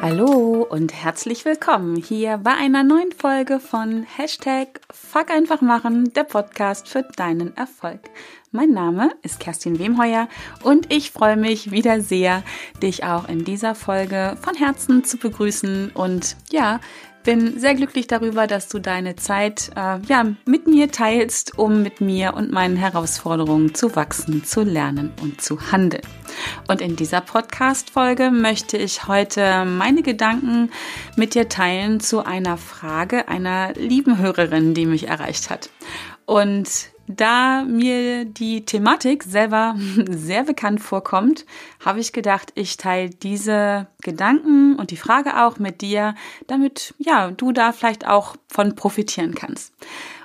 Hallo und herzlich willkommen hier bei einer neuen Folge von Hashtag Fuck einfach machen, der Podcast für deinen Erfolg. Mein Name ist Kerstin Wemheuer und ich freue mich wieder sehr, dich auch in dieser Folge von Herzen zu begrüßen und ja, bin sehr glücklich darüber, dass du deine Zeit äh, ja, mit mir teilst, um mit mir und meinen Herausforderungen zu wachsen, zu lernen und zu handeln. Und in dieser Podcast-Folge möchte ich heute meine Gedanken mit dir teilen zu einer Frage einer lieben Hörerin, die mich erreicht hat. Und da mir die Thematik selber sehr bekannt vorkommt, habe ich gedacht, ich teile diese Gedanken und die Frage auch mit dir, damit ja, du da vielleicht auch von profitieren kannst.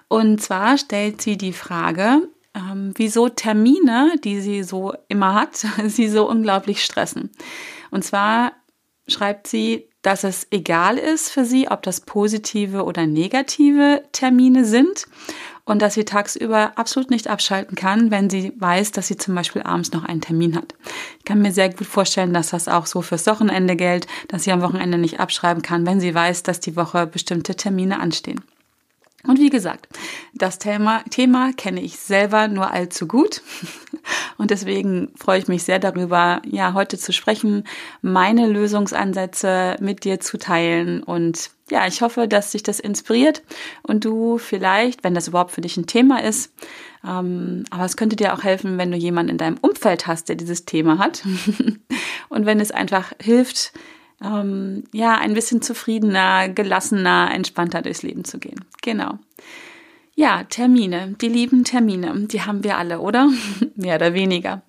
Und zwar stellt sie die Frage, ähm, wieso Termine, die sie so immer hat, sie so unglaublich stressen. Und zwar schreibt sie, dass es egal ist für sie, ob das positive oder negative Termine sind und dass sie tagsüber absolut nicht abschalten kann, wenn sie weiß, dass sie zum Beispiel abends noch einen Termin hat. Ich kann mir sehr gut vorstellen, dass das auch so fürs Wochenende gilt, dass sie am Wochenende nicht abschreiben kann, wenn sie weiß, dass die Woche bestimmte Termine anstehen. Und wie gesagt, das Thema, Thema kenne ich selber nur allzu gut. Und deswegen freue ich mich sehr darüber, ja, heute zu sprechen, meine Lösungsansätze mit dir zu teilen. Und ja, ich hoffe, dass dich das inspiriert und du vielleicht, wenn das überhaupt für dich ein Thema ist, ähm, aber es könnte dir auch helfen, wenn du jemanden in deinem Umfeld hast, der dieses Thema hat. und wenn es einfach hilft, ähm, ja, ein bisschen zufriedener, gelassener, entspannter durchs Leben zu gehen. Genau. Ja, Termine, die lieben Termine, die haben wir alle, oder? Mehr oder weniger.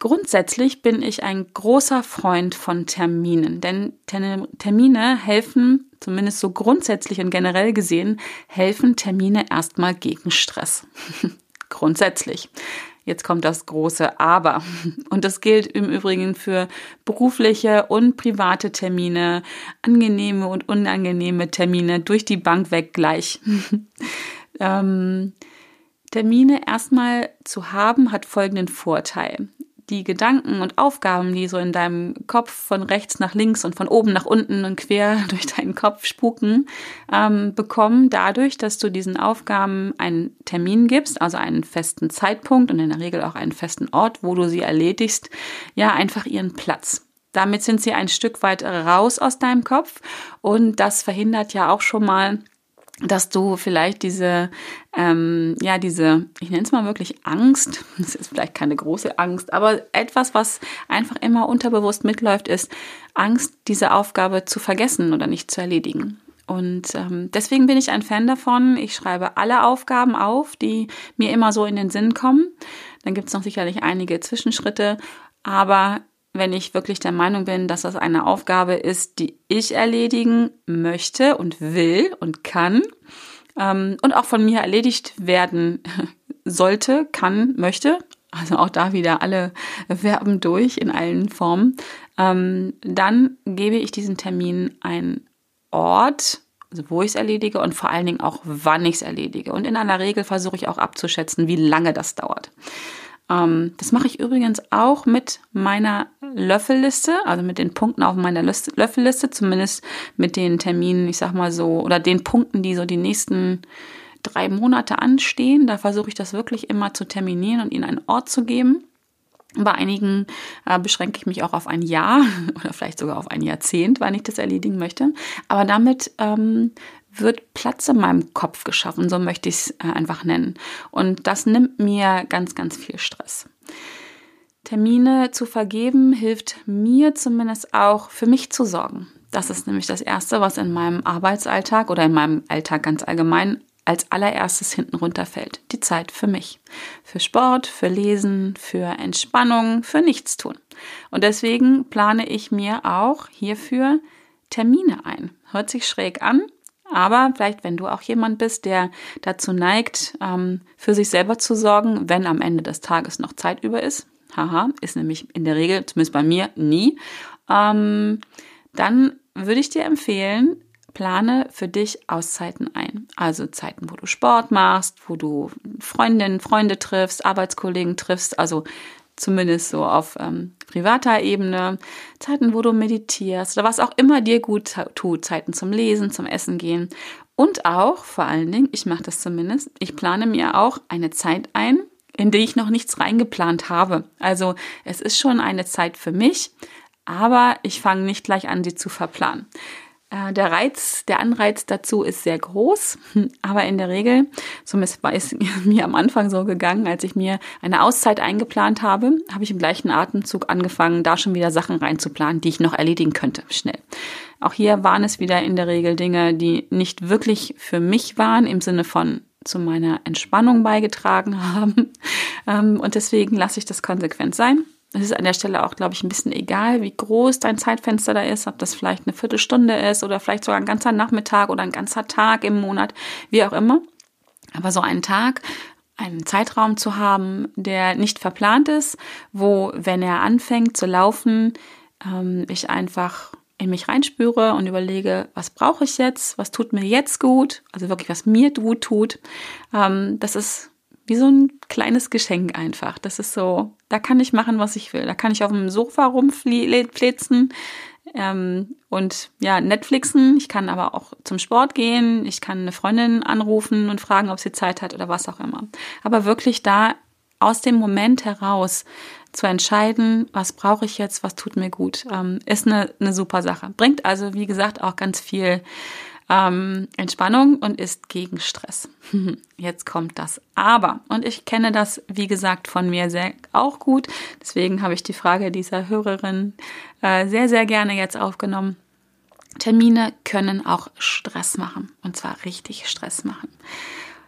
Grundsätzlich bin ich ein großer Freund von Terminen, denn Termine helfen, zumindest so grundsätzlich und generell gesehen, helfen Termine erstmal gegen Stress. grundsätzlich. Jetzt kommt das große Aber. Und das gilt im Übrigen für berufliche und private Termine, angenehme und unangenehme Termine durch die Bank weg gleich. ähm, Termine erstmal zu haben, hat folgenden Vorteil die Gedanken und Aufgaben, die so in deinem Kopf von rechts nach links und von oben nach unten und quer durch deinen Kopf spuken, ähm, bekommen dadurch, dass du diesen Aufgaben einen Termin gibst, also einen festen Zeitpunkt und in der Regel auch einen festen Ort, wo du sie erledigst, ja einfach ihren Platz. Damit sind sie ein Stück weit raus aus deinem Kopf und das verhindert ja auch schon mal, dass du vielleicht diese, ähm, ja, diese, ich nenne es mal wirklich Angst, das ist vielleicht keine große Angst, aber etwas, was einfach immer unterbewusst mitläuft, ist Angst, diese Aufgabe zu vergessen oder nicht zu erledigen. Und ähm, deswegen bin ich ein Fan davon. Ich schreibe alle Aufgaben auf, die mir immer so in den Sinn kommen. Dann gibt es noch sicherlich einige Zwischenschritte, aber wenn ich wirklich der Meinung bin, dass das eine Aufgabe ist, die ich erledigen möchte und will und kann ähm, und auch von mir erledigt werden sollte, kann, möchte, also auch da wieder alle Verben durch in allen Formen, ähm, dann gebe ich diesen Termin einen Ort, also wo ich es erledige und vor allen Dingen auch, wann ich es erledige. Und in aller Regel versuche ich auch abzuschätzen, wie lange das dauert. Ähm, das mache ich übrigens auch mit meiner Löffelliste, also mit den Punkten auf meiner Löffelliste, zumindest mit den Terminen, ich sag mal so, oder den Punkten, die so die nächsten drei Monate anstehen. Da versuche ich das wirklich immer zu terminieren und ihnen einen Ort zu geben. Bei einigen äh, beschränke ich mich auch auf ein Jahr oder vielleicht sogar auf ein Jahrzehnt, wann ich das erledigen möchte. Aber damit ähm, wird Platz in meinem Kopf geschaffen, so möchte ich es äh, einfach nennen. Und das nimmt mir ganz, ganz viel Stress. Termine zu vergeben hilft mir zumindest auch für mich zu sorgen. Das ist nämlich das Erste, was in meinem Arbeitsalltag oder in meinem Alltag ganz allgemein als allererstes hinten runterfällt. Die Zeit für mich. Für Sport, für Lesen, für Entspannung, für Nichtstun. Und deswegen plane ich mir auch hierfür Termine ein. Hört sich schräg an, aber vielleicht, wenn du auch jemand bist, der dazu neigt, ähm, für sich selber zu sorgen, wenn am Ende des Tages noch Zeit über ist, haha, ist nämlich in der Regel, zumindest bei mir, nie, ähm, dann würde ich dir empfehlen, plane für dich Auszeiten ein. Also Zeiten, wo du Sport machst, wo du Freundinnen, Freunde triffst, Arbeitskollegen triffst, also zumindest so auf ähm, privater Ebene, Zeiten, wo du meditierst oder was auch immer dir gut tut, Zeiten zum Lesen, zum Essen gehen. Und auch, vor allen Dingen, ich mache das zumindest, ich plane mir auch eine Zeit ein, in die ich noch nichts reingeplant habe. Also es ist schon eine Zeit für mich, aber ich fange nicht gleich an, sie zu verplanen. Äh, der Reiz, der Anreiz dazu ist sehr groß, aber in der Regel, so ist mir am Anfang so gegangen, als ich mir eine Auszeit eingeplant habe, habe ich im gleichen Atemzug angefangen, da schon wieder Sachen reinzuplanen, die ich noch erledigen könnte, schnell. Auch hier waren es wieder in der Regel Dinge, die nicht wirklich für mich waren, im Sinne von zu meiner Entspannung beigetragen haben. Ähm, und deswegen lasse ich das konsequent sein es ist an der Stelle auch, glaube ich, ein bisschen egal, wie groß dein Zeitfenster da ist, ob das vielleicht eine Viertelstunde ist oder vielleicht sogar ein ganzer Nachmittag oder ein ganzer Tag im Monat, wie auch immer. Aber so einen Tag, einen Zeitraum zu haben, der nicht verplant ist, wo, wenn er anfängt zu laufen, ähm, ich einfach in mich reinspüre und überlege, was brauche ich jetzt, was tut mir jetzt gut, also wirklich, was mir gut tut. Ähm, das ist wie so ein kleines Geschenk einfach. Das ist so, da kann ich machen, was ich will. Da kann ich auf dem Sofa rumflitzen ähm, und ja, Netflixen. Ich kann aber auch zum Sport gehen. Ich kann eine Freundin anrufen und fragen, ob sie Zeit hat oder was auch immer. Aber wirklich da aus dem Moment heraus zu entscheiden, was brauche ich jetzt, was tut mir gut, ähm, ist eine, eine super Sache. Bringt also, wie gesagt, auch ganz viel ähm, Entspannung und ist gegen Stress. Jetzt kommt das Aber. Und ich kenne das, wie gesagt, von mir sehr auch gut. Deswegen habe ich die Frage dieser Hörerin äh, sehr, sehr gerne jetzt aufgenommen. Termine können auch Stress machen. Und zwar richtig Stress machen.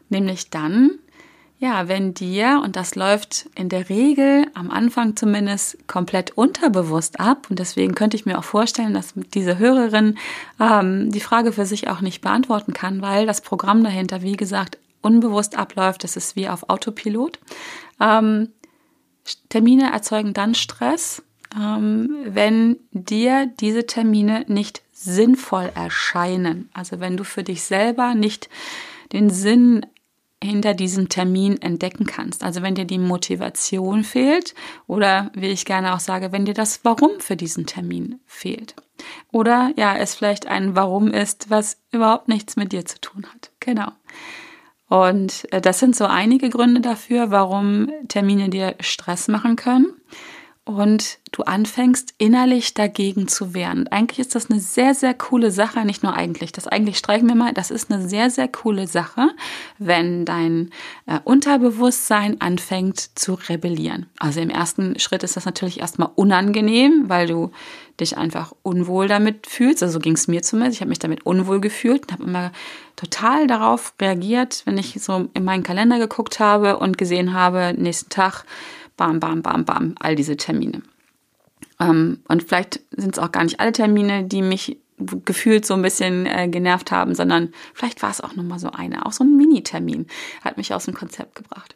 Nämlich dann, ja, wenn dir, und das läuft in der Regel am Anfang zumindest komplett unterbewusst ab, und deswegen könnte ich mir auch vorstellen, dass diese Hörerin ähm, die Frage für sich auch nicht beantworten kann, weil das Programm dahinter, wie gesagt, unbewusst abläuft. Das ist wie auf Autopilot. Ähm, Termine erzeugen dann Stress, ähm, wenn dir diese Termine nicht sinnvoll erscheinen. Also wenn du für dich selber nicht den Sinn hinter diesem Termin entdecken kannst. Also wenn dir die Motivation fehlt oder wie ich gerne auch sage, wenn dir das Warum für diesen Termin fehlt. Oder ja, es vielleicht ein Warum ist, was überhaupt nichts mit dir zu tun hat. Genau. Und äh, das sind so einige Gründe dafür, warum Termine dir Stress machen können und du anfängst innerlich dagegen zu wehren. eigentlich ist das eine sehr, sehr coole Sache, nicht nur eigentlich, das eigentlich streichen wir mal, das ist eine sehr, sehr coole Sache, wenn dein äh, Unterbewusstsein anfängt zu rebellieren. Also im ersten Schritt ist das natürlich erstmal unangenehm, weil du dich einfach unwohl damit fühlst. Also so ging es mir zumindest. Ich habe mich damit unwohl gefühlt und habe immer total darauf reagiert, wenn ich so in meinen Kalender geguckt habe und gesehen habe, nächsten Tag, bam, bam, bam, bam, all diese Termine. Ähm, und vielleicht sind es auch gar nicht alle Termine, die mich gefühlt so ein bisschen äh, genervt haben, sondern vielleicht war es auch nochmal so eine, auch so ein Mini-Termin hat mich aus dem Konzept gebracht.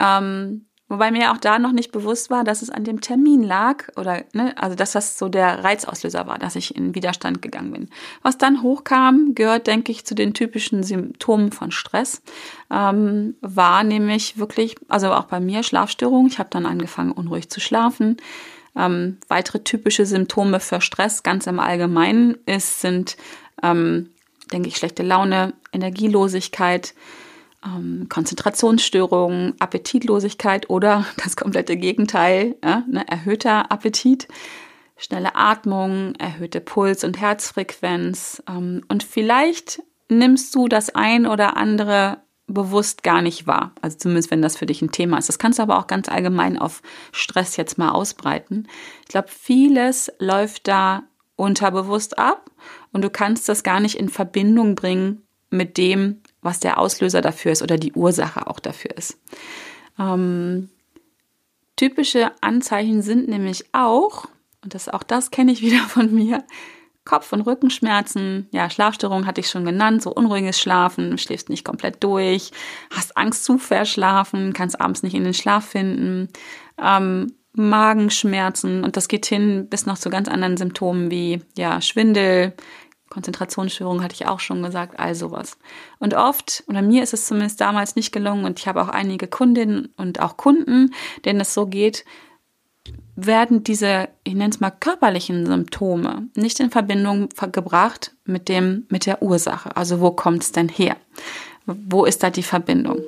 Ähm, Wobei mir auch da noch nicht bewusst war, dass es an dem Termin lag oder, ne, also dass das so der Reizauslöser war, dass ich in Widerstand gegangen bin. Was dann hochkam, gehört, denke ich, zu den typischen Symptomen von Stress, ähm, war nämlich wirklich, also auch bei mir Schlafstörungen. Ich habe dann angefangen, unruhig zu schlafen. Ähm, weitere typische Symptome für Stress ganz im Allgemeinen ist, sind, ähm, denke ich, schlechte Laune, Energielosigkeit, ähm, Konzentrationsstörungen, Appetitlosigkeit oder das komplette Gegenteil, ja, ne, erhöhter Appetit, schnelle Atmung, erhöhte Puls- und Herzfrequenz. Ähm, und vielleicht nimmst du das ein oder andere bewusst gar nicht wahr. Also zumindest, wenn das für dich ein Thema ist. Das kannst du aber auch ganz allgemein auf Stress jetzt mal ausbreiten. Ich glaube, vieles läuft da unterbewusst ab und du kannst das gar nicht in Verbindung bringen mit dem, was der Auslöser dafür ist oder die Ursache auch dafür ist. Ähm, typische Anzeichen sind nämlich auch, und das auch das kenne ich wieder von mir, Kopf- und Rückenschmerzen, ja, Schlafstörungen hatte ich schon genannt, so unruhiges Schlafen, schläfst nicht komplett durch, hast Angst zu verschlafen, kannst abends nicht in den Schlaf finden, ähm, Magenschmerzen und das geht hin bis noch zu ganz anderen Symptomen wie ja Schwindel, Konzentrationsstörungen hatte ich auch schon gesagt, all sowas. Und oft, oder mir ist es zumindest damals nicht gelungen, und ich habe auch einige Kundinnen und auch Kunden, denen es so geht, werden diese, ich nenne es mal körperlichen Symptome nicht in Verbindung gebracht mit dem, mit der Ursache. Also wo kommt es denn her? Wo ist da die Verbindung?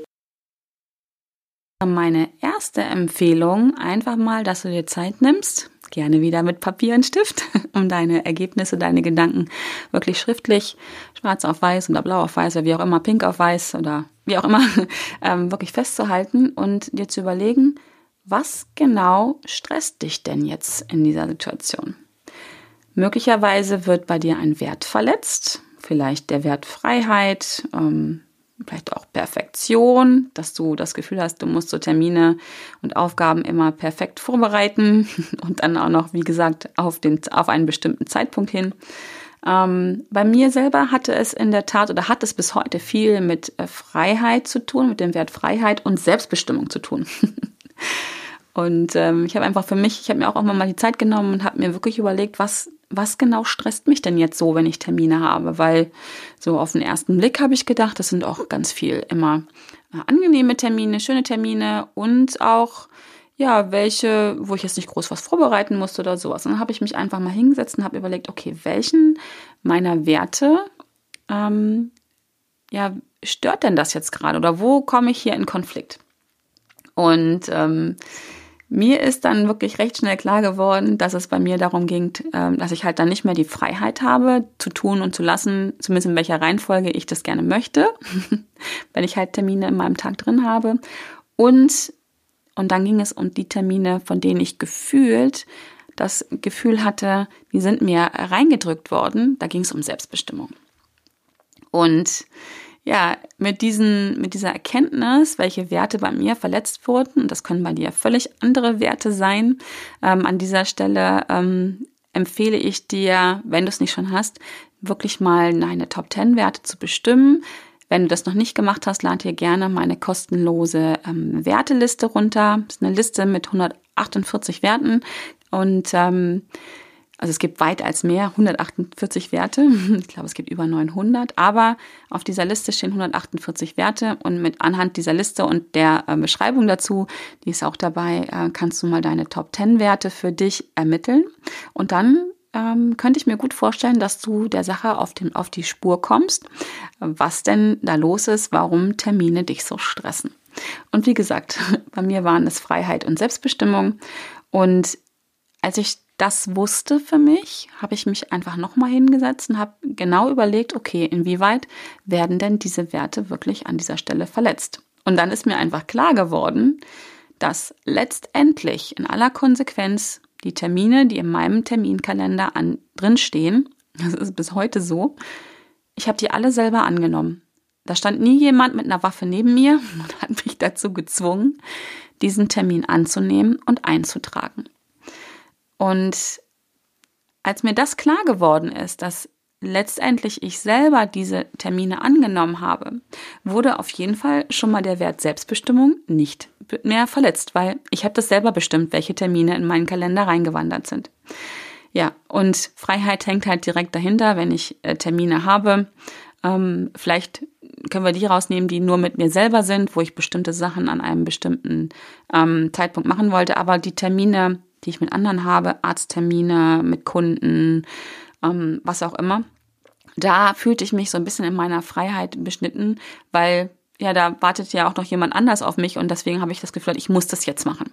Meine erste Empfehlung, einfach mal, dass du dir Zeit nimmst, gerne wieder mit Papier und Stift, um deine Ergebnisse, deine Gedanken wirklich schriftlich, schwarz auf weiß oder blau auf weiß oder wie auch immer, pink auf weiß oder wie auch immer, ähm, wirklich festzuhalten und dir zu überlegen, was genau stresst dich denn jetzt in dieser Situation? Möglicherweise wird bei dir ein Wert verletzt, vielleicht der Wert Freiheit, ähm, vielleicht auch Perfektion, dass du das Gefühl hast, du musst so Termine und Aufgaben immer perfekt vorbereiten und dann auch noch, wie gesagt, auf, den, auf einen bestimmten Zeitpunkt hin. Ähm, bei mir selber hatte es in der Tat oder hat es bis heute viel mit äh, Freiheit zu tun, mit dem Wert Freiheit und Selbstbestimmung zu tun. und ähm, ich habe einfach für mich, ich habe mir auch immer mal die Zeit genommen und habe mir wirklich überlegt, was was genau stresst mich denn jetzt so, wenn ich Termine habe? Weil so auf den ersten Blick habe ich gedacht, das sind auch ganz viel immer äh, angenehme Termine, schöne Termine und auch ja, welche, wo ich jetzt nicht groß was vorbereiten musste oder sowas. Und dann habe ich mich einfach mal hingesetzt und habe überlegt, okay, welchen meiner Werte ähm, ja, stört denn das jetzt gerade oder wo komme ich hier in Konflikt? Und ähm, mir ist dann wirklich recht schnell klar geworden, dass es bei mir darum ging, ähm, dass ich halt dann nicht mehr die Freiheit habe, zu tun und zu lassen, zumindest in welcher Reihenfolge ich das gerne möchte, wenn ich halt Termine in meinem Tag drin habe. Und, und dann ging es um die Termine, von denen ich gefühlt das Gefühl hatte, die sind mir reingedrückt worden. Da ging es um Selbstbestimmung. Und ja, mit, diesen, mit dieser Erkenntnis, welche Werte bei mir verletzt wurden, und das können bei dir völlig andere Werte sein, ähm, an dieser Stelle ähm, empfehle ich dir, wenn du es nicht schon hast, wirklich mal deine Top 10 Werte zu bestimmen. Wenn du das noch nicht gemacht hast, lad dir gerne meine kostenlose ähm, Werteliste runter. Das ist eine Liste mit 148 Werten und ähm, also es gibt weit als mehr, 148 Werte. Ich glaube, es gibt über 900. Aber auf dieser Liste stehen 148 Werte und mit anhand dieser Liste und der äh, Beschreibung dazu, die ist auch dabei, äh, kannst du mal deine Top 10 Werte für dich ermitteln. Und dann ähm, könnte ich mir gut vorstellen, dass du der Sache auf, den, auf die Spur kommst, was denn da los ist, warum Termine dich so stressen. Und wie gesagt, bei mir waren es Freiheit und Selbstbestimmung. Und als ich das wusste für mich, habe ich mich einfach nochmal hingesetzt und habe genau überlegt, okay, inwieweit werden denn diese Werte wirklich an dieser Stelle verletzt? Und dann ist mir einfach klar geworden, dass letztendlich in aller Konsequenz die Termine, die in meinem Terminkalender an, drin stehen, das ist bis heute so, ich habe die alle selber angenommen. Da stand nie jemand mit einer Waffe neben mir und hat mich dazu gezwungen, diesen Termin anzunehmen und einzutragen. Und als mir das klar geworden ist, dass letztendlich ich selber diese Termine angenommen habe, wurde auf jeden Fall schon mal der Wert Selbstbestimmung nicht mehr verletzt, weil ich habe das selber bestimmt, welche Termine in meinen Kalender reingewandert sind. Ja, und Freiheit hängt halt direkt dahinter, wenn ich äh, Termine habe. Ähm, vielleicht können wir die rausnehmen, die nur mit mir selber sind, wo ich bestimmte Sachen an einem bestimmten ähm, Zeitpunkt machen wollte. Aber die Termine, die ich mit anderen habe, Arzttermine, mit Kunden, ähm, was auch immer. Da fühlte ich mich so ein bisschen in meiner Freiheit beschnitten, weil ja, da wartet ja auch noch jemand anders auf mich und deswegen habe ich das Gefühl, ich muss das jetzt machen.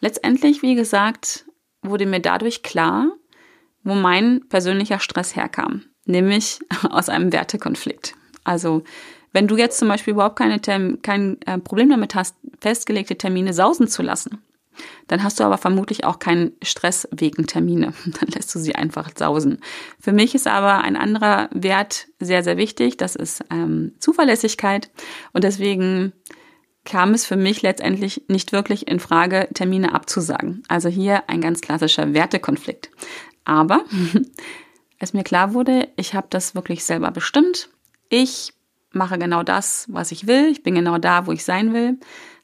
Letztendlich, wie gesagt, wurde mir dadurch klar, wo mein persönlicher Stress herkam, nämlich aus einem Wertekonflikt. Also wenn du jetzt zum Beispiel überhaupt keine kein äh, Problem damit hast, festgelegte Termine sausen zu lassen, dann hast du aber vermutlich auch keinen Stress wegen Termine. Dann lässt du sie einfach sausen. Für mich ist aber ein anderer Wert sehr, sehr wichtig. Das ist ähm, Zuverlässigkeit. Und deswegen kam es für mich letztendlich nicht wirklich in Frage, Termine abzusagen. Also hier ein ganz klassischer Wertekonflikt. Aber als mir klar wurde, ich habe das wirklich selber bestimmt. Ich mache genau das, was ich will. Ich bin genau da, wo ich sein will.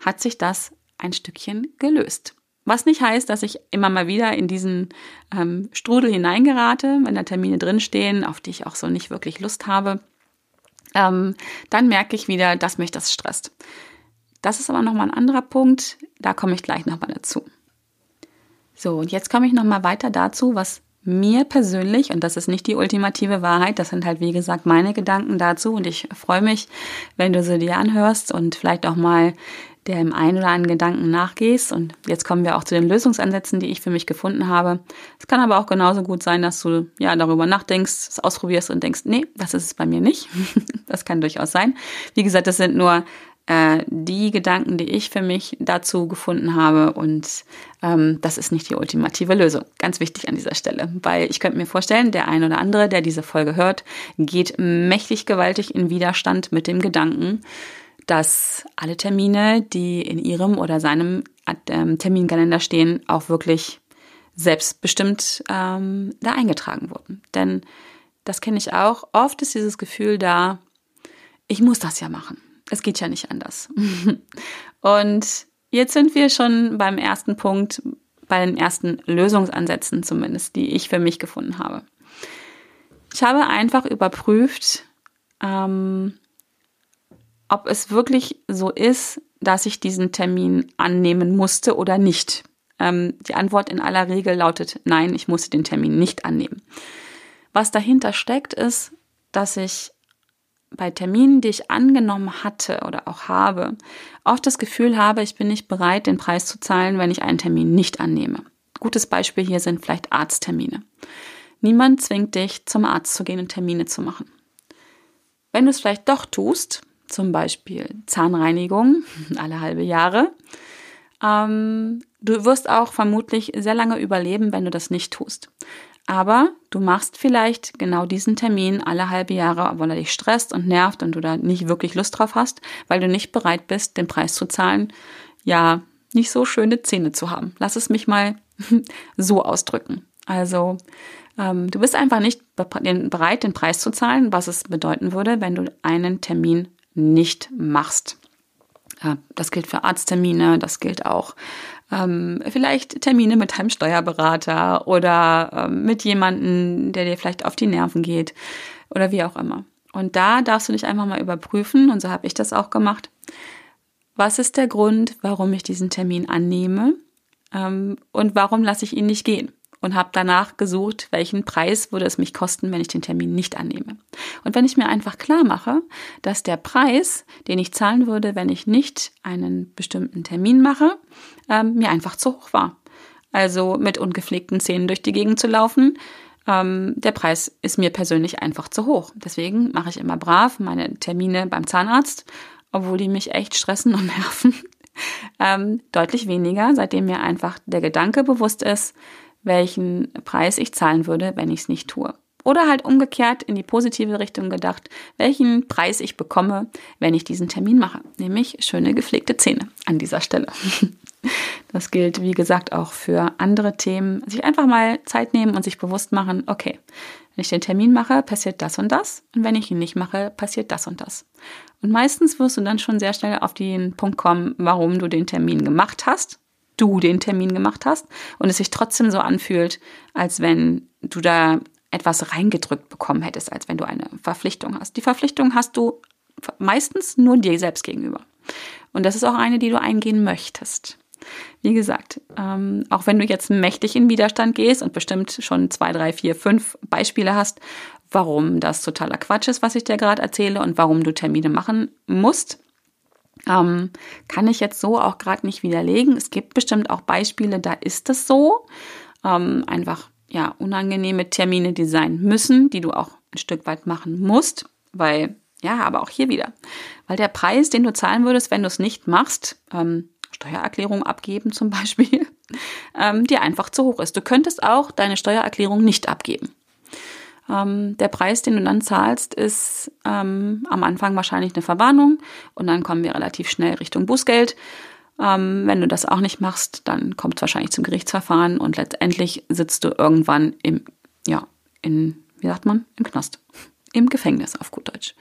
Hat sich das ein Stückchen gelöst. Was nicht heißt, dass ich immer mal wieder in diesen ähm, Strudel hineingerate, wenn da Termine drinstehen, auf die ich auch so nicht wirklich Lust habe. Ähm, dann merke ich wieder, dass mich das stresst. Das ist aber nochmal ein anderer Punkt, da komme ich gleich nochmal dazu. So, und jetzt komme ich nochmal weiter dazu, was mir persönlich, und das ist nicht die ultimative Wahrheit, das sind halt wie gesagt meine Gedanken dazu und ich freue mich, wenn du sie dir anhörst und vielleicht auch mal der im einen oder anderen Gedanken nachgehst. Und jetzt kommen wir auch zu den Lösungsansätzen, die ich für mich gefunden habe. Es kann aber auch genauso gut sein, dass du ja darüber nachdenkst, es ausprobierst und denkst, nee, das ist es bei mir nicht. das kann durchaus sein. Wie gesagt, das sind nur äh, die Gedanken, die ich für mich dazu gefunden habe. Und ähm, das ist nicht die ultimative Lösung. Ganz wichtig an dieser Stelle, weil ich könnte mir vorstellen, der ein oder andere, der diese Folge hört, geht mächtig gewaltig in Widerstand mit dem Gedanken, dass alle Termine, die in ihrem oder seinem ähm, Terminkalender stehen, auch wirklich selbstbestimmt ähm, da eingetragen wurden. Denn das kenne ich auch. Oft ist dieses Gefühl da, ich muss das ja machen. Es geht ja nicht anders. Und jetzt sind wir schon beim ersten Punkt, bei den ersten Lösungsansätzen zumindest, die ich für mich gefunden habe. Ich habe einfach überprüft, ähm, ob es wirklich so ist, dass ich diesen Termin annehmen musste oder nicht. Ähm, die Antwort in aller Regel lautet nein, ich musste den Termin nicht annehmen. Was dahinter steckt, ist, dass ich bei Terminen, die ich angenommen hatte oder auch habe, oft das Gefühl habe, ich bin nicht bereit, den Preis zu zahlen, wenn ich einen Termin nicht annehme. Gutes Beispiel hier sind vielleicht Arzttermine. Niemand zwingt dich, zum Arzt zu gehen und Termine zu machen. Wenn du es vielleicht doch tust, zum Beispiel Zahnreinigung alle halbe Jahre. Ähm, du wirst auch vermutlich sehr lange überleben, wenn du das nicht tust. Aber du machst vielleicht genau diesen Termin alle halbe Jahre, weil er dich stresst und nervt und du da nicht wirklich Lust drauf hast, weil du nicht bereit bist, den Preis zu zahlen, ja, nicht so schöne Zähne zu haben. Lass es mich mal so ausdrücken. Also ähm, du bist einfach nicht bereit, den Preis zu zahlen, was es bedeuten würde, wenn du einen Termin nicht machst. Das gilt für Arzttermine, das gilt auch ähm, vielleicht Termine mit deinem Steuerberater oder ähm, mit jemandem, der dir vielleicht auf die Nerven geht oder wie auch immer. Und da darfst du dich einfach mal überprüfen, und so habe ich das auch gemacht. Was ist der Grund, warum ich diesen Termin annehme? Ähm, und warum lasse ich ihn nicht gehen? Und habe danach gesucht, welchen Preis würde es mich kosten, wenn ich den Termin nicht annehme. Und wenn ich mir einfach klar mache, dass der Preis, den ich zahlen würde, wenn ich nicht einen bestimmten Termin mache, ähm, mir einfach zu hoch war. Also mit ungepflegten Zähnen durch die Gegend zu laufen, ähm, der Preis ist mir persönlich einfach zu hoch. Deswegen mache ich immer brav meine Termine beim Zahnarzt, obwohl die mich echt stressen und nerven. ähm, deutlich weniger, seitdem mir einfach der Gedanke bewusst ist, welchen Preis ich zahlen würde, wenn ich es nicht tue. Oder halt umgekehrt in die positive Richtung gedacht, welchen Preis ich bekomme, wenn ich diesen Termin mache. Nämlich schöne gepflegte Zähne an dieser Stelle. Das gilt, wie gesagt, auch für andere Themen. Sich einfach mal Zeit nehmen und sich bewusst machen, okay, wenn ich den Termin mache, passiert das und das. Und wenn ich ihn nicht mache, passiert das und das. Und meistens wirst du dann schon sehr schnell auf den Punkt kommen, warum du den Termin gemacht hast du den Termin gemacht hast und es sich trotzdem so anfühlt, als wenn du da etwas reingedrückt bekommen hättest, als wenn du eine Verpflichtung hast. Die Verpflichtung hast du meistens nur dir selbst gegenüber. Und das ist auch eine, die du eingehen möchtest. Wie gesagt, ähm, auch wenn du jetzt mächtig in Widerstand gehst und bestimmt schon zwei, drei, vier, fünf Beispiele hast, warum das totaler Quatsch ist, was ich dir gerade erzähle und warum du Termine machen musst, ähm, kann ich jetzt so auch gerade nicht widerlegen. Es gibt bestimmt auch Beispiele, da ist es so. Ähm, einfach ja unangenehme Termine, die sein müssen, die du auch ein Stück weit machen musst, weil ja, aber auch hier wieder, weil der Preis, den du zahlen würdest, wenn du es nicht machst, ähm, Steuererklärung abgeben zum Beispiel, ähm, dir einfach zu hoch ist. Du könntest auch deine Steuererklärung nicht abgeben. Ähm, der Preis, den du dann zahlst, ist ähm, am Anfang wahrscheinlich eine Verwarnung und dann kommen wir relativ schnell Richtung Bußgeld. Ähm, wenn du das auch nicht machst, dann kommt es wahrscheinlich zum Gerichtsverfahren und letztendlich sitzt du irgendwann im, ja, in, wie sagt man, im Knast. Im Gefängnis auf gut Deutsch.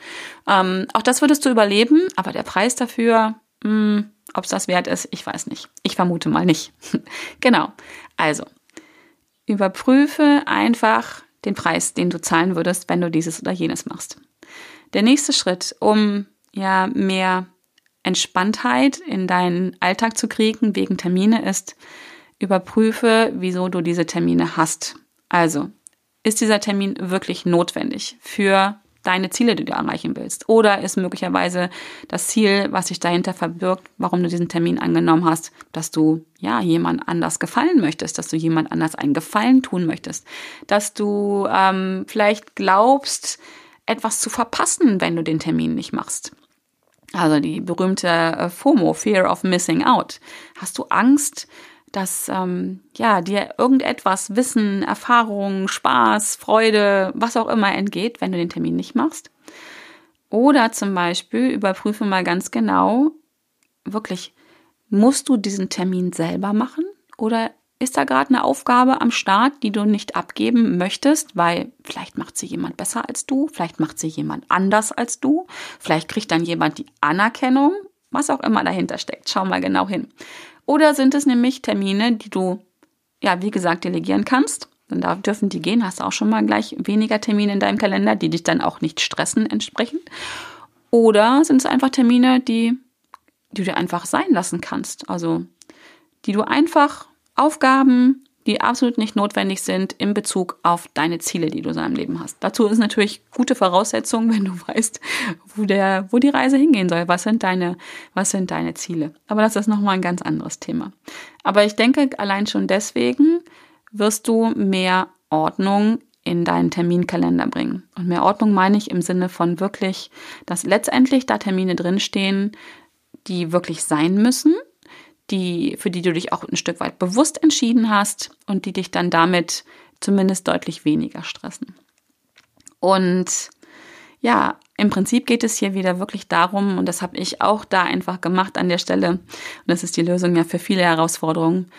Ähm, auch das würdest du überleben, aber der Preis dafür, hm, ob es das wert ist, ich weiß nicht. Ich vermute mal nicht. genau. Also, überprüfe einfach den Preis, den du zahlen würdest, wenn du dieses oder jenes machst. Der nächste Schritt, um ja mehr Entspanntheit in deinen Alltag zu kriegen wegen Termine ist, überprüfe, wieso du diese Termine hast. Also, ist dieser Termin wirklich notwendig für deine Ziele, die du erreichen willst? Oder ist möglicherweise das Ziel, was sich dahinter verbirgt, warum du diesen Termin angenommen hast, dass du ja jemand anders gefallen möchtest, dass du jemand anders einen Gefallen tun möchtest, dass du ähm, vielleicht glaubst, etwas zu verpassen, wenn du den Termin nicht machst. Also die berühmte äh, FOMO, Fear of Missing Out. Hast du Angst, dass ähm, ja dir irgendetwas Wissen, Erfahrung, Spaß, Freude, was auch immer entgeht, wenn du den Termin nicht machst. Oder zum Beispiel überprüfe mal ganz genau, wirklich, musst du diesen Termin selber machen oder ist da gerade eine Aufgabe am Start, die du nicht abgeben möchtest, weil vielleicht macht sie jemand besser als du, vielleicht macht sie jemand anders als du, vielleicht kriegt dann jemand die Anerkennung, was auch immer dahinter steckt. Schau mal genau hin. Oder sind es nämlich Termine, die du, ja, wie gesagt, delegieren kannst? Dann da dürfen die gehen, hast du auch schon mal gleich weniger Termine in deinem Kalender, die dich dann auch nicht stressen entsprechend. Oder sind es einfach Termine, die, die du einfach sein lassen kannst? Also, die du einfach Aufgaben die absolut nicht notwendig sind in Bezug auf deine Ziele, die du in deinem Leben hast. Dazu ist natürlich gute Voraussetzung, wenn du weißt, wo der, wo die Reise hingehen soll. Was sind deine, was sind deine Ziele? Aber das ist nochmal ein ganz anderes Thema. Aber ich denke, allein schon deswegen wirst du mehr Ordnung in deinen Terminkalender bringen. Und mehr Ordnung meine ich im Sinne von wirklich, dass letztendlich da Termine drinstehen, die wirklich sein müssen die, für die du dich auch ein Stück weit bewusst entschieden hast und die dich dann damit zumindest deutlich weniger stressen. Und ja, im Prinzip geht es hier wieder wirklich darum, und das habe ich auch da einfach gemacht an der Stelle, und das ist die Lösung ja für viele Herausforderungen,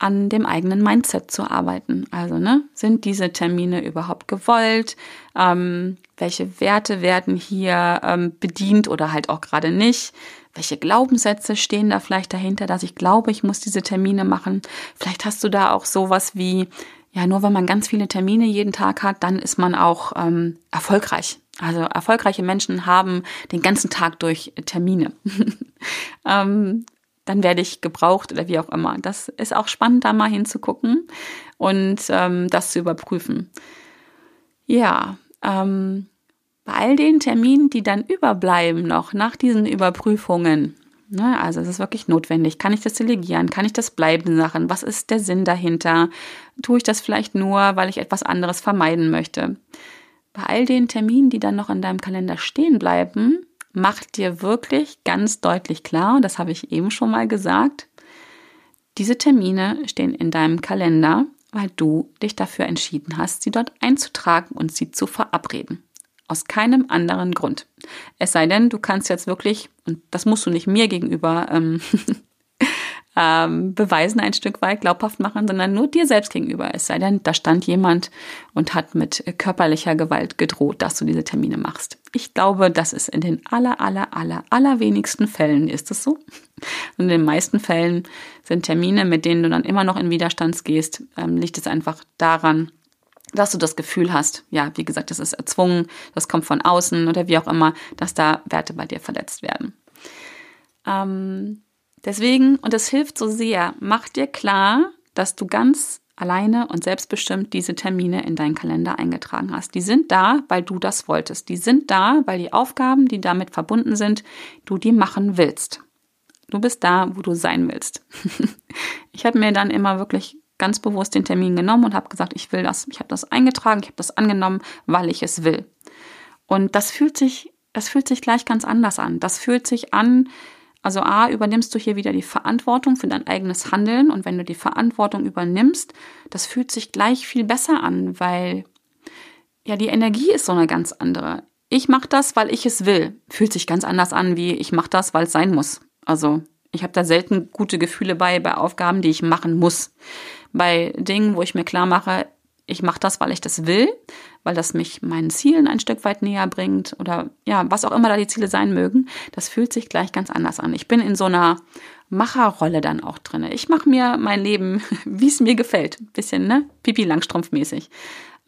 an dem eigenen Mindset zu arbeiten. Also, ne, sind diese Termine überhaupt gewollt? Ähm, welche Werte werden hier ähm, bedient oder halt auch gerade nicht? Welche Glaubenssätze stehen da vielleicht dahinter, dass ich glaube, ich muss diese Termine machen? Vielleicht hast du da auch sowas wie, ja, nur wenn man ganz viele Termine jeden Tag hat, dann ist man auch ähm, erfolgreich. Also erfolgreiche Menschen haben den ganzen Tag durch Termine. ähm, dann werde ich gebraucht oder wie auch immer. Das ist auch spannend, da mal hinzugucken und ähm, das zu überprüfen. Ja, ähm, bei all den Terminen, die dann überbleiben noch nach diesen Überprüfungen, ne, also es ist wirklich notwendig, kann ich das delegieren, kann ich das bleiben Sachen, was ist der Sinn dahinter, tue ich das vielleicht nur, weil ich etwas anderes vermeiden möchte. Bei all den Terminen, die dann noch in deinem Kalender stehen bleiben, mach dir wirklich ganz deutlich klar, und das habe ich eben schon mal gesagt, diese Termine stehen in deinem Kalender, weil du dich dafür entschieden hast, sie dort einzutragen und sie zu verabreden. Aus keinem anderen Grund. Es sei denn, du kannst jetzt wirklich, und das musst du nicht mir gegenüber ähm, ähm, beweisen, ein Stück weit glaubhaft machen, sondern nur dir selbst gegenüber. Es sei denn, da stand jemand und hat mit körperlicher Gewalt gedroht, dass du diese Termine machst. Ich glaube, das ist in den aller, aller, aller, allerwenigsten Fällen ist es so. Und in den meisten Fällen sind Termine, mit denen du dann immer noch in Widerstand gehst, ähm, liegt es einfach daran, dass du das Gefühl hast, ja, wie gesagt, das ist erzwungen, das kommt von außen oder wie auch immer, dass da Werte bei dir verletzt werden. Ähm, deswegen, und es hilft so sehr, mach dir klar, dass du ganz alleine und selbstbestimmt diese Termine in deinen Kalender eingetragen hast. Die sind da, weil du das wolltest. Die sind da, weil die Aufgaben, die damit verbunden sind, du die machen willst. Du bist da, wo du sein willst. ich habe mir dann immer wirklich ganz bewusst den Termin genommen und habe gesagt, ich will das. Ich habe das eingetragen, ich habe das angenommen, weil ich es will. Und das fühlt sich, das fühlt sich gleich ganz anders an. Das fühlt sich an, also A, übernimmst du hier wieder die Verantwortung für dein eigenes Handeln und wenn du die Verantwortung übernimmst, das fühlt sich gleich viel besser an, weil ja die Energie ist so eine ganz andere. Ich mache das, weil ich es will. Fühlt sich ganz anders an, wie ich mache das, weil es sein muss. Also ich habe da selten gute Gefühle bei, bei Aufgaben, die ich machen muss bei Dingen, wo ich mir klar mache, ich mache das, weil ich das will, weil das mich meinen Zielen ein Stück weit näher bringt oder ja, was auch immer da die Ziele sein mögen, das fühlt sich gleich ganz anders an. Ich bin in so einer Macherrolle dann auch drin. Ich mache mir mein Leben, wie es mir gefällt. Bisschen, ne? Pipi Langstrumpf-mäßig.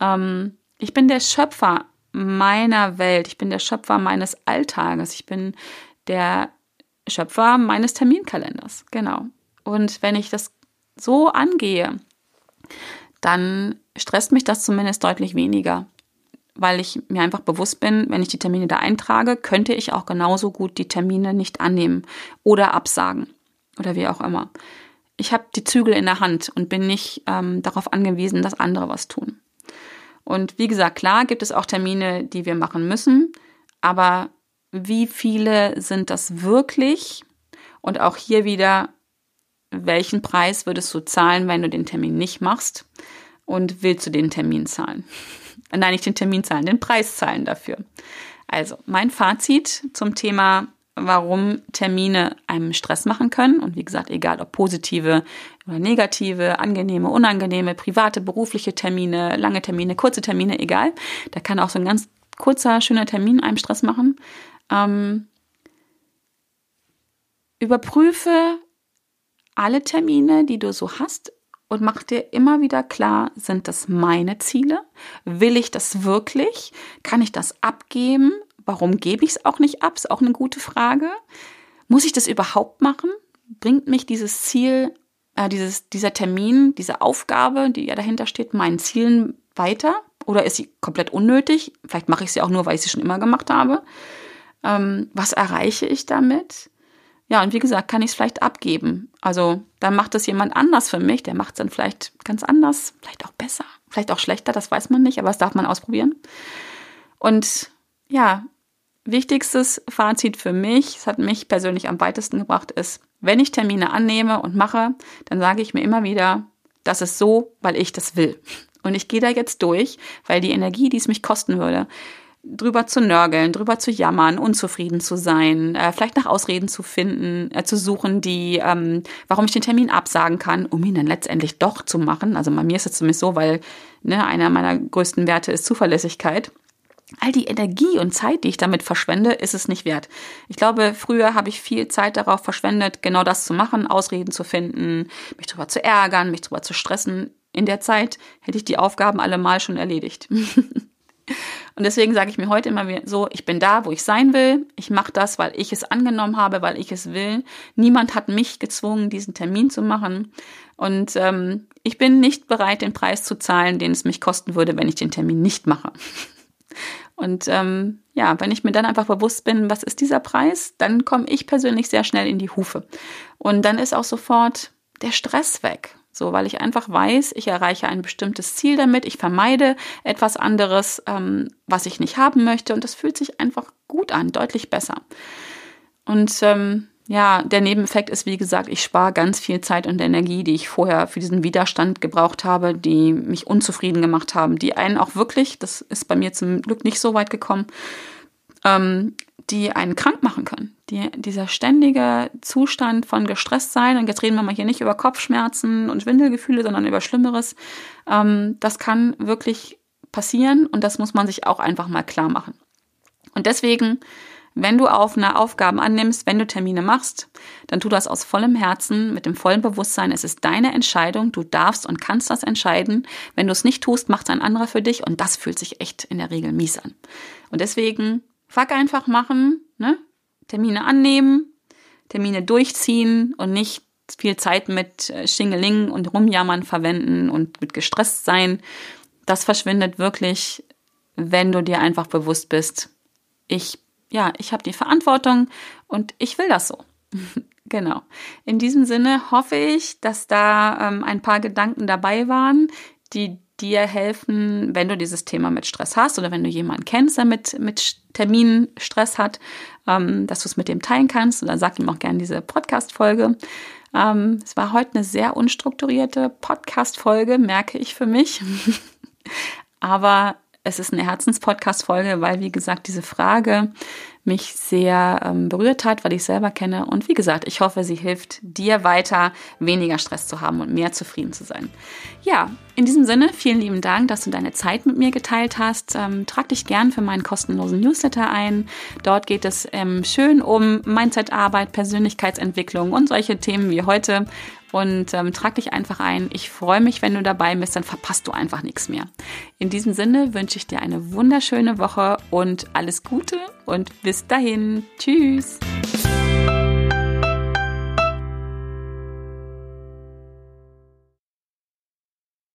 Ähm, ich bin der Schöpfer meiner Welt. Ich bin der Schöpfer meines Alltages. Ich bin der Schöpfer meines Terminkalenders. Genau. Und wenn ich das so angehe, dann stresst mich das zumindest deutlich weniger, weil ich mir einfach bewusst bin, wenn ich die Termine da eintrage, könnte ich auch genauso gut die Termine nicht annehmen oder absagen oder wie auch immer. Ich habe die Zügel in der Hand und bin nicht ähm, darauf angewiesen, dass andere was tun. Und wie gesagt, klar gibt es auch Termine, die wir machen müssen, aber wie viele sind das wirklich? Und auch hier wieder, welchen Preis würdest du zahlen, wenn du den Termin nicht machst? Und willst du den Termin zahlen? Nein, nicht den Termin zahlen, den Preis zahlen dafür. Also, mein Fazit zum Thema, warum Termine einem Stress machen können. Und wie gesagt, egal ob positive oder negative, angenehme, unangenehme, private, berufliche Termine, lange Termine, kurze Termine, egal. Da kann auch so ein ganz kurzer, schöner Termin einem Stress machen. Ähm, überprüfe alle Termine, die du so hast und mach dir immer wieder klar, sind das meine Ziele? Will ich das wirklich? Kann ich das abgeben? Warum gebe ich es auch nicht ab? Ist auch eine gute Frage. Muss ich das überhaupt machen? Bringt mich dieses Ziel, äh, dieses, dieser Termin, diese Aufgabe, die ja dahinter steht, meinen Zielen weiter? Oder ist sie komplett unnötig? Vielleicht mache ich sie auch nur, weil ich sie schon immer gemacht habe. Ähm, was erreiche ich damit? Ja, und wie gesagt, kann ich es vielleicht abgeben. Also dann macht es jemand anders für mich, der macht es dann vielleicht ganz anders, vielleicht auch besser, vielleicht auch schlechter, das weiß man nicht, aber das darf man ausprobieren. Und ja, wichtigstes Fazit für mich, es hat mich persönlich am weitesten gebracht, ist, wenn ich Termine annehme und mache, dann sage ich mir immer wieder, das ist so, weil ich das will. Und ich gehe da jetzt durch, weil die Energie, die es mich kosten würde, drüber zu nörgeln, drüber zu jammern, unzufrieden zu sein, äh, vielleicht nach Ausreden zu finden, äh, zu suchen, die, ähm, warum ich den Termin absagen kann, um ihn dann letztendlich doch zu machen. Also bei mir ist es zumindest so, weil ne, einer meiner größten Werte ist Zuverlässigkeit. All die Energie und Zeit, die ich damit verschwende, ist es nicht wert. Ich glaube, früher habe ich viel Zeit darauf verschwendet, genau das zu machen, Ausreden zu finden, mich drüber zu ärgern, mich drüber zu stressen. In der Zeit hätte ich die Aufgaben alle mal schon erledigt. Und deswegen sage ich mir heute immer so, ich bin da, wo ich sein will. Ich mache das, weil ich es angenommen habe, weil ich es will. Niemand hat mich gezwungen, diesen Termin zu machen. Und ähm, ich bin nicht bereit, den Preis zu zahlen, den es mich kosten würde, wenn ich den Termin nicht mache. Und ähm, ja, wenn ich mir dann einfach bewusst bin, was ist dieser Preis, dann komme ich persönlich sehr schnell in die Hufe. Und dann ist auch sofort der Stress weg. So, weil ich einfach weiß, ich erreiche ein bestimmtes Ziel damit, ich vermeide etwas anderes, ähm, was ich nicht haben möchte und das fühlt sich einfach gut an, deutlich besser. Und ähm, ja, der Nebeneffekt ist, wie gesagt, ich spare ganz viel Zeit und Energie, die ich vorher für diesen Widerstand gebraucht habe, die mich unzufrieden gemacht haben, die einen auch wirklich, das ist bei mir zum Glück nicht so weit gekommen, ähm, die einen krank machen können. Die, dieser ständige Zustand von gestresst sein, und jetzt reden wir mal hier nicht über Kopfschmerzen und Schwindelgefühle, sondern über Schlimmeres, ähm, das kann wirklich passieren und das muss man sich auch einfach mal klar machen. Und deswegen, wenn du auf eine Aufgaben annimmst, wenn du Termine machst, dann tu das aus vollem Herzen, mit dem vollen Bewusstsein, es ist deine Entscheidung, du darfst und kannst das entscheiden. Wenn du es nicht tust, macht es ein anderer für dich und das fühlt sich echt in der Regel mies an. Und deswegen Fuck einfach machen, ne? Termine annehmen, Termine durchziehen und nicht viel Zeit mit äh, Schingeling und Rumjammern verwenden und mit gestresst sein. Das verschwindet wirklich, wenn du dir einfach bewusst bist, ich, ja, ich habe die Verantwortung und ich will das so. genau. In diesem Sinne hoffe ich, dass da ähm, ein paar Gedanken dabei waren, die dir helfen, wenn du dieses Thema mit Stress hast oder wenn du jemanden kennst, der mit, mit Terminen Stress hat, ähm, dass du es mit dem teilen kannst. Oder sag ihm auch gerne diese Podcast-Folge. Ähm, es war heute eine sehr unstrukturierte Podcast-Folge, merke ich für mich. Aber es ist eine Herzenspodcast-Folge, weil, wie gesagt, diese Frage mich sehr ähm, berührt hat, weil ich selber kenne. Und wie gesagt, ich hoffe, sie hilft dir weiter, weniger Stress zu haben und mehr zufrieden zu sein. Ja, in diesem Sinne, vielen lieben Dank, dass du deine Zeit mit mir geteilt hast. Ähm, trag dich gern für meinen kostenlosen Newsletter ein. Dort geht es ähm, schön um Mindsetarbeit, Persönlichkeitsentwicklung und solche Themen wie heute und ähm, trag dich einfach ein. Ich freue mich, wenn du dabei bist, dann verpasst du einfach nichts mehr. In diesem Sinne wünsche ich dir eine wunderschöne Woche und alles Gute und bis dahin. Tschüss.